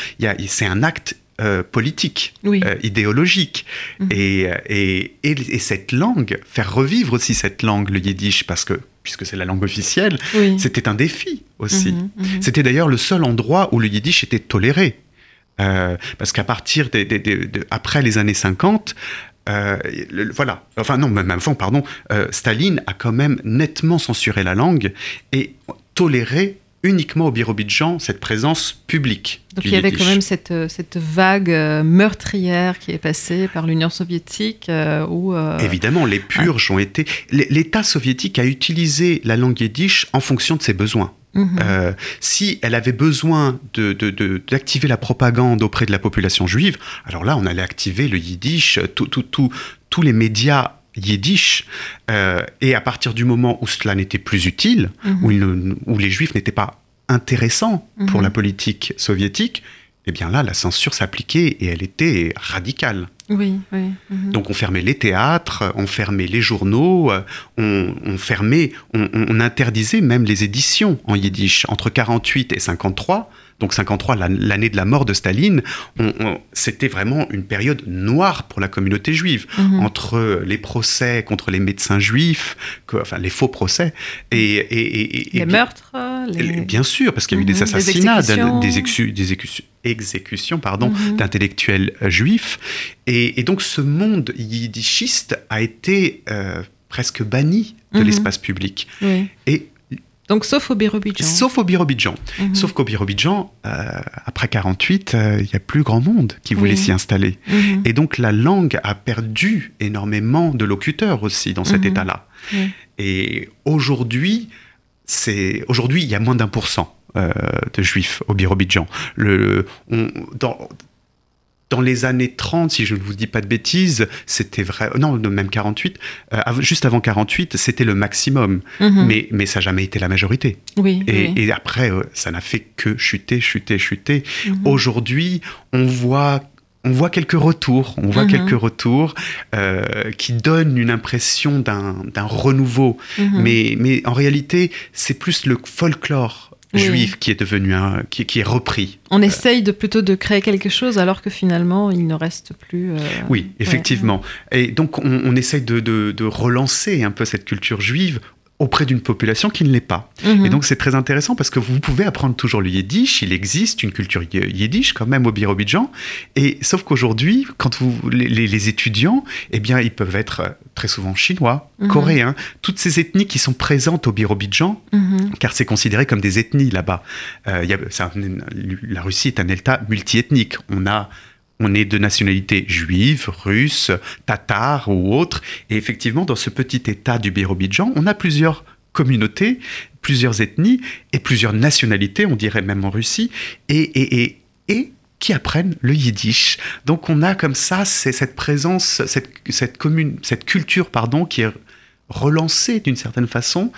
c'est un acte euh, politique, Oui. euh, idéologique. Mhm. Et, et, et, et cette langue, faire revivre aussi cette langue, le yiddish, parce que, puisque c'est la langue officielle, Oui. c'était un défi aussi. Mhm, mhm. C'était d'ailleurs le seul endroit où le yiddish était toléré. Euh, parce qu'à partir des, des- des- de- après les années 50, euh, le- voilà, enfin non, même avant, pardon, euh, Staline a quand même nettement censuré la langue et toléré uniquement au Birobidjan cette présence publique. Donc il y avait quand même cette, cette vague meurtrière qui est passée par l'Union soviétique euh, où... euh, Évidemment, les purges ont été. L'État soviétique a utilisé la langue yiddish en fonction de ses besoins. Mhm. Euh, si elle avait besoin de- de- de- d'activer la propagande auprès de la population juive, alors là, on allait activer le yiddish, tout- tout- tout- tous les médias yiddish, euh, et à partir du moment où cela n'était plus utile, Mhm. où, il où les juifs n'étaient pas intéressants pour Mhm. la politique soviétique, eh bien là, la censure s'appliquait et elle était radicale. Oui, oui. mhm. Donc on fermait les théâtres, on fermait les journaux, euh, on, on fermait, on, on interdisait même les éditions en yiddish. Entre 48 et 53, donc 53 la- l'année de la mort de Staline, on- on- c'était vraiment une période noire pour la communauté juive. Mhm. Entre les procès contre les médecins juifs, que- enfin les faux procès, et... et- et- et- les meurtres, les... Bien sûr, parce qu'il y a eu des Mhm, des assassinats, exécutions. des, exécu- des exécu- exécutions pardon, Mhm. d'intellectuels euh, juifs. Et, donc ce monde yiddishiste a été euh, presque banni de l'espace public. Oui. Et Donc sauf au Birobidjan. sauf au Birobidjan. Mhm. Sauf qu'au Birobidjan, euh, après 48, euh, il y a plus grand monde qui voulait s'y installer. Mhm. Et donc la langue a perdu énormément de locuteurs aussi dans cet Mhm. état-là. Et aujourd'hui, c'est aujourd'hui il y a moins d'un pour cent euh, de juifs au Birobidjan. Le, on- dans, dans les années 30, si je ne vous dis pas de bêtises, c'était vrai, non, même 48, euh, av- juste avant 48, c'était le maximum. Mhm. Mais, mais ça n'a jamais été la majorité. oui, Et, oui. et après, euh, ça n'a fait que chuter, chuter, chuter. Mhm. Aujourd'hui, on voit, on voit quelques retours, on voit Mhm. quelques retours euh, qui donnent une impression d'un d'un renouveau. Mais, mais en réalité, c'est plus le folklore Oui. juif qui est devenu un, qui, qui est repris. On essaye de plutôt de créer quelque chose alors que finalement il ne reste plus. euh, Oui, effectivement. Et donc, on, on essaye de, de- de relancer un peu cette culture juive auprès d'une population qui ne l'est pas. Mhm. Et donc c'est très intéressant parce que vous pouvez apprendre toujours le yiddish, il existe une culture yiddish quand même au Birobidjan, et sauf qu'aujourd'hui, quand vous les, les- étudiants, eh bien ils peuvent être euh, très souvent chinois, Mhm. coréens, toutes ces ethnies qui sont présentes au Birobidjan, Mhm. car c'est considéré comme des ethnies là-bas. Euh, la Russie est un État multiethnique. On a on est de nationalité juive, russe, tatar ou autre. Et effectivement, dans ce petit État du Birobidjan, on a plusieurs communautés, plusieurs ethnies et plusieurs nationalités, on dirait même en Russie, et, et, et, et qui apprennent le yiddish. Donc on a comme ça cette présence, cette, cette, commune, cette culture pardon, qui est relancée d'une certaine façon.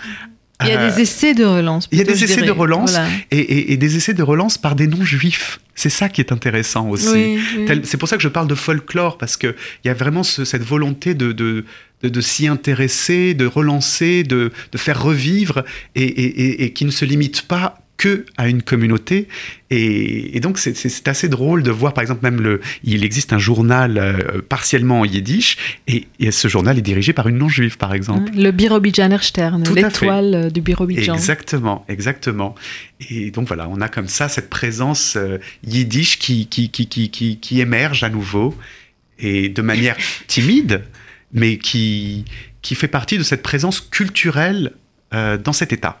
Il y a Euh, des essais de relance. il y a des essais de relance Voilà. et, et- et des essais de relance par des non-juifs. C'est ça qui est intéressant aussi. Oui, oui. Tel- C'est pour ça que je parle de folklore, parce qu'il y a vraiment ce- cette volonté de, de, de, de s'y intéresser, de relancer, de, de faire revivre, et, et- et- et qui ne se limite pas que à une communauté. Et, et donc, c'est- assez drôle de voir, par exemple, même le, il existe un journal euh, partiellement en yiddish, et, et ce journal est dirigé par une non-juive, par exemple. Le Birobidjaner Stern, l'étoile euh, du Birobidjan. Exactement, exactement. Et donc voilà, on a comme ça cette présence euh, yiddish qui, qui, qui, qui, qui, qui émerge à nouveau, et de manière timide, mais qui, qui fait partie de cette présence culturelle euh, dans cet État.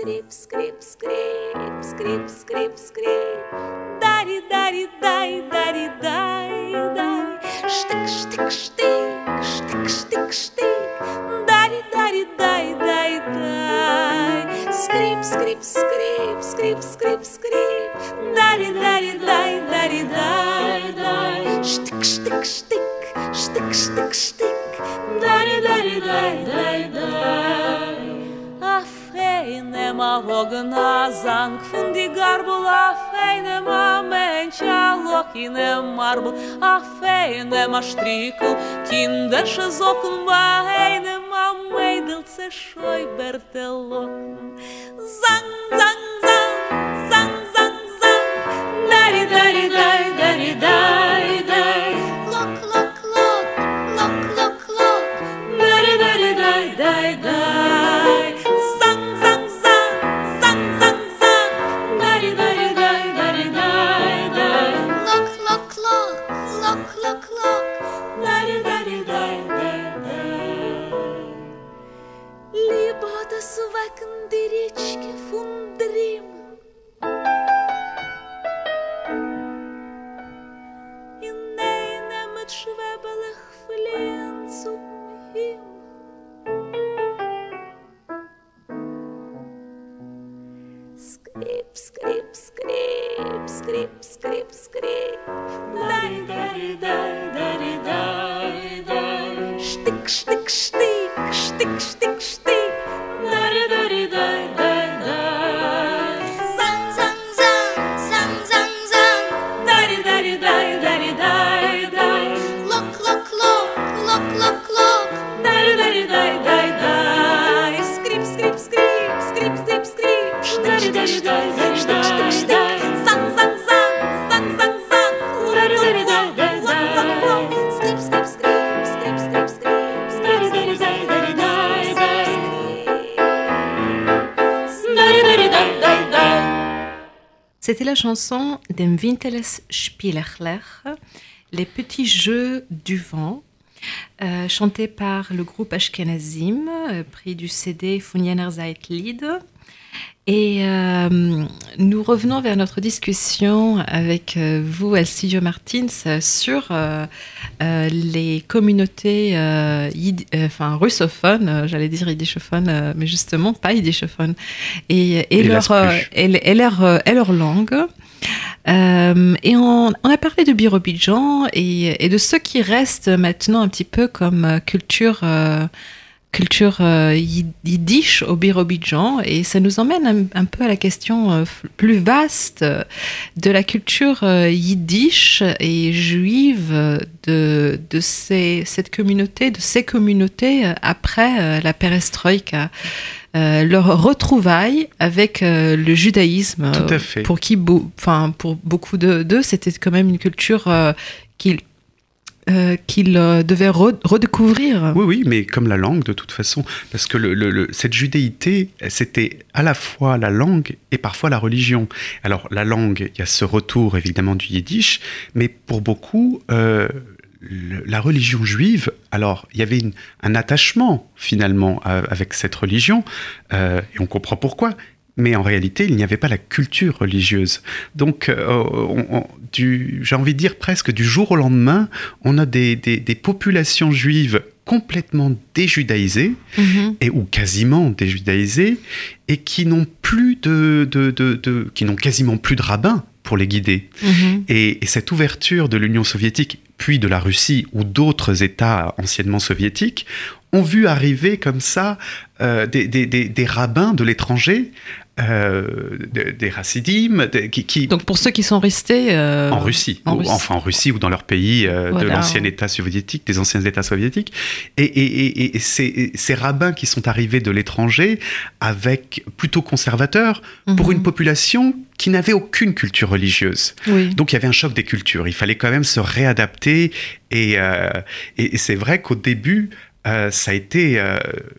скрип, скрип, скрип, скрип, скрип, скрип. Дари, дари, дай, дари, дай, дай. Штык, штык, штык, штык, штык, штык. Дари, дари, дай, дай, дай. Скрип, скрип, скрип, скрип, скрип, скрип. Дари, дари, дай, дари, дай, дай. Штык, штык, штык, штык, штык, штык. Дари, дари, дай, дай. ogna zang fundigarbu la feine ma mencha lokine marbu a feine ma striku kinder shezokun ma heine ma meidel se shoy bertelok zang zang zang zang zang zang dari dari dari dari convite que fundou. Chanson Dem Winteles Spielerler, Les petits jeux du vent, euh, chantée par le groupe Ashkenazim, euh, pris du CD Funyaner Zeitlied. Et euh, nous revenons vers notre discussion avec euh, vous, Alcidio Martins, sur euh, euh, les communautés yid- enfin, russophones, j'allais dire yiddishophones, mais justement pas yiddishophones, et, et, Hélas leur, plus. et, et leur, et leur langue. Euh, et on, a parlé de Birobidjan et, de ce qui reste maintenant un petit peu comme euh, culture, euh, culture yi- yiddish au Birobidjan. Et ça nous emmène un, peu à la question plus vaste de la culture yiddish et juive de, de cette communauté, de ces communautés après la perestroïka. Euh, leur retrouvaille avec euh, le judaïsme, Tout à euh, fait. pour qui, enfin pour beaucoup de- d'eux, c'était quand même une culture qu'ils euh, qu'ils, euh, devaient re- redécouvrir. Oui, oui, mais comme la langue de toute façon, parce que le, le- le- cette judéité, c'était à la fois la langue et parfois la religion. Alors la langue, il y a ce retour évidemment du yiddish, mais pour beaucoup, euh, le- la religion juive, alors il y avait une- un attachement finalement à- avec cette religion, euh, et on comprend pourquoi. Mais en réalité, il n'y avait pas la culture religieuse. Donc, euh, j'ai envie de dire presque du jour au lendemain, on a des, des- des populations juives complètement déjudaïsées, Mhm. et, ou quasiment déjudaïsées, et qui n'ont plus de, de- de- de- qui n'ont quasiment plus de rabbins pour les guider. Mhm. Et, et cette ouverture de l'Union soviétique, puis de la Russie ou d'autres États anciennement soviétiques, ont vu arriver comme ça euh, des, des- des- des rabbins de l'étranger, euh, de- des de- qui, qui- Donc pour ceux qui sont restés euh, en Russie, en ou- Russie. enfin en Russie ou dans leur pays euh, de l'ancien État soviétique, des anciens États soviétiques. Et, et- et- et ces, ces rabbins qui sont arrivés de l'étranger, avec plutôt conservateurs, pour Mhm. une population qui n'avait aucune culture religieuse. Oui. Donc il y avait un choc des cultures. Il fallait quand même se réadapter. Et, c'est vrai qu'au début, ça a été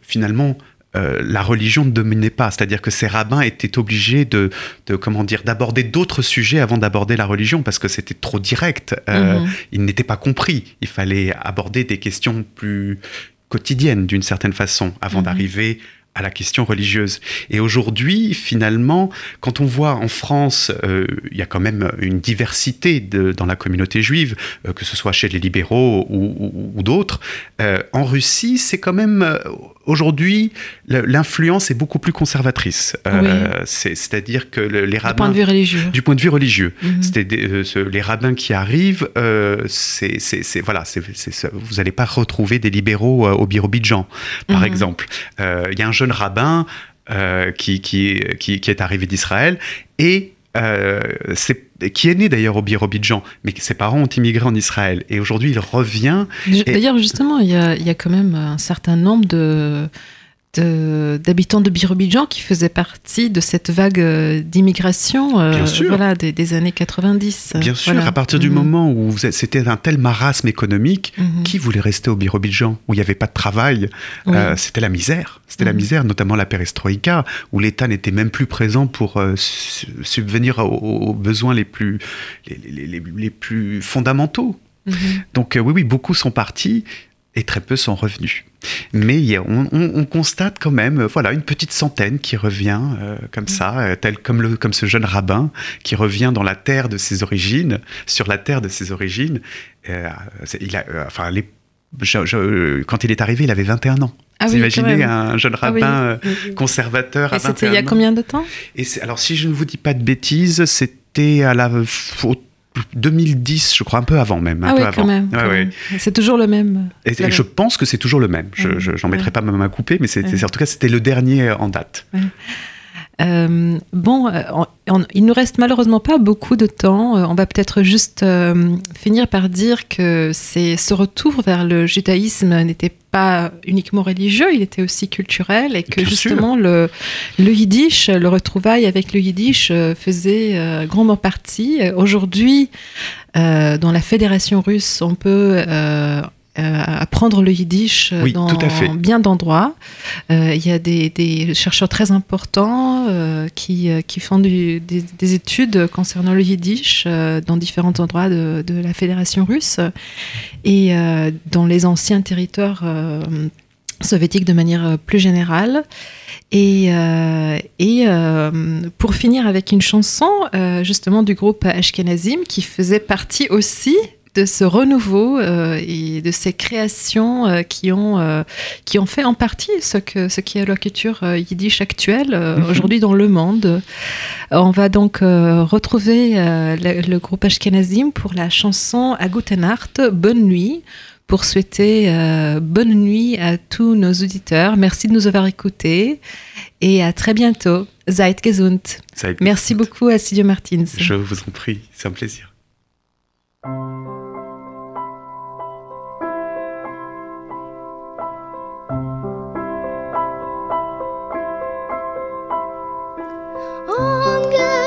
finalement. Euh, la religion ne dominait pas, c'est-à-dire que ces rabbins étaient obligés de, de comment dire, d'aborder d'autres sujets avant d'aborder la religion parce que c'était trop direct. Euh, Mhm. Ils n'étaient pas compris. Il fallait aborder des questions plus quotidiennes d'une certaine façon avant Mhm. d'arriver à la question religieuse. Et aujourd'hui, finalement, quand on voit en France, euh, il y a quand même une diversité de- dans la communauté juive, euh, que ce soit chez les libéraux ou, ou- ou d'autres. Euh, en Russie, c'est quand même aujourd'hui l'influence est beaucoup plus conservatrice. C'est- C'est-à-dire que le- les Du point rabbins, de vue religieux. du point de vue religieux, Mhm. c'était des- ce- les rabbins qui arrivent. c'est vous n'allez pas retrouver des libéraux au Birobidjan, par Mhm. exemple. Il y a un jeune rabbin euh, qui, qui, qui, qui est arrivé d'Israël et euh, c'est- qui est né d'ailleurs au Birobidjan, mais ses parents ont immigré en Israël. Et aujourd'hui, il revient. Et- D'ailleurs, justement, il y, a, il y a quand même un certain nombre de- d'habitants de Birobidjan qui faisaient partie de cette vague euh, d'immigration euh, voilà, des, des années 90. Bien sûr, Voilà. à partir du Mhm. moment où c'était un tel marasme économique, Mhm. qui voulait rester au Birobidjan, où il n'y avait pas de travail Oui. Euh, C'était la misère. C'était la Mhm. misère, notamment la perestroïka, où l'État n'était même plus présent pour euh, su- subvenir aux, aux besoins les plus, les, les- les- les plus fondamentaux. Donc oui, oui, beaucoup sont partis et très peu sont revenus. Mais on, on- on constate quand même, euh, voilà, une petite centaine qui revient euh, comme ça, euh, tel comme, le, comme ce jeune rabbin qui revient dans la terre de ses origines, sur la terre de ses origines. Euh, il a, enfin, les- je- je- quand il est arrivé, il avait 21 ans. Ah Vous oui, imaginez un jeune Ah rabbin euh, Oui, conservateur à Et 21 ans c'était il y a combien de temps? Et alors, si je ne vous dis pas de bêtises, c'était à la au 2010, je crois, un peu avant même. Un Ah peu oui, avant. quand même. Ouais, ouais. C'est toujours le même. Et, je pense que c'est toujours le même. Je je- j'en mettrai pas ma main à couper, mais en tout cas c'était le dernier en date. Euh, bon, euh, on- on- il nous reste malheureusement pas beaucoup de temps. Euh, on va peut-être juste euh, finir par dire que c'est ce retour vers le judaïsme n'était pas uniquement religieux, il était aussi culturel et que Bien justement le, le yiddish, le retrouvail avec le yiddish faisait euh, grandement partie. Aujourd'hui, dans la fédération russe, on peut euh, apprendre le yiddish euh, Oui, dans bien d'endroits. Euh, Il y a des, des chercheurs très importants euh, qui, qui font du- des, des études concernant le yiddish dans différents endroits de, de la Fédération russe et dans les anciens territoires soviétiques de manière plus générale. Et, euh, et euh, pour finir avec une chanson euh, justement du groupe Ashkenazim qui faisait partie aussi de ce renouveau euh, et de ces créations euh, qui, ont, euh, qui ont fait en partie ce, que, ce qui est la culture yiddish actuelle Mhm. aujourd'hui dans le monde. On va donc retrouver le, le groupe Ashkenazim pour la chanson À Bonne nuit, pour souhaiter bonne nuit à tous nos auditeurs. Merci de nous avoir écoutés et à très bientôt. Seid gesund. Merci beaucoup à Silvio Martins. Je vous en prie, c'est un plaisir.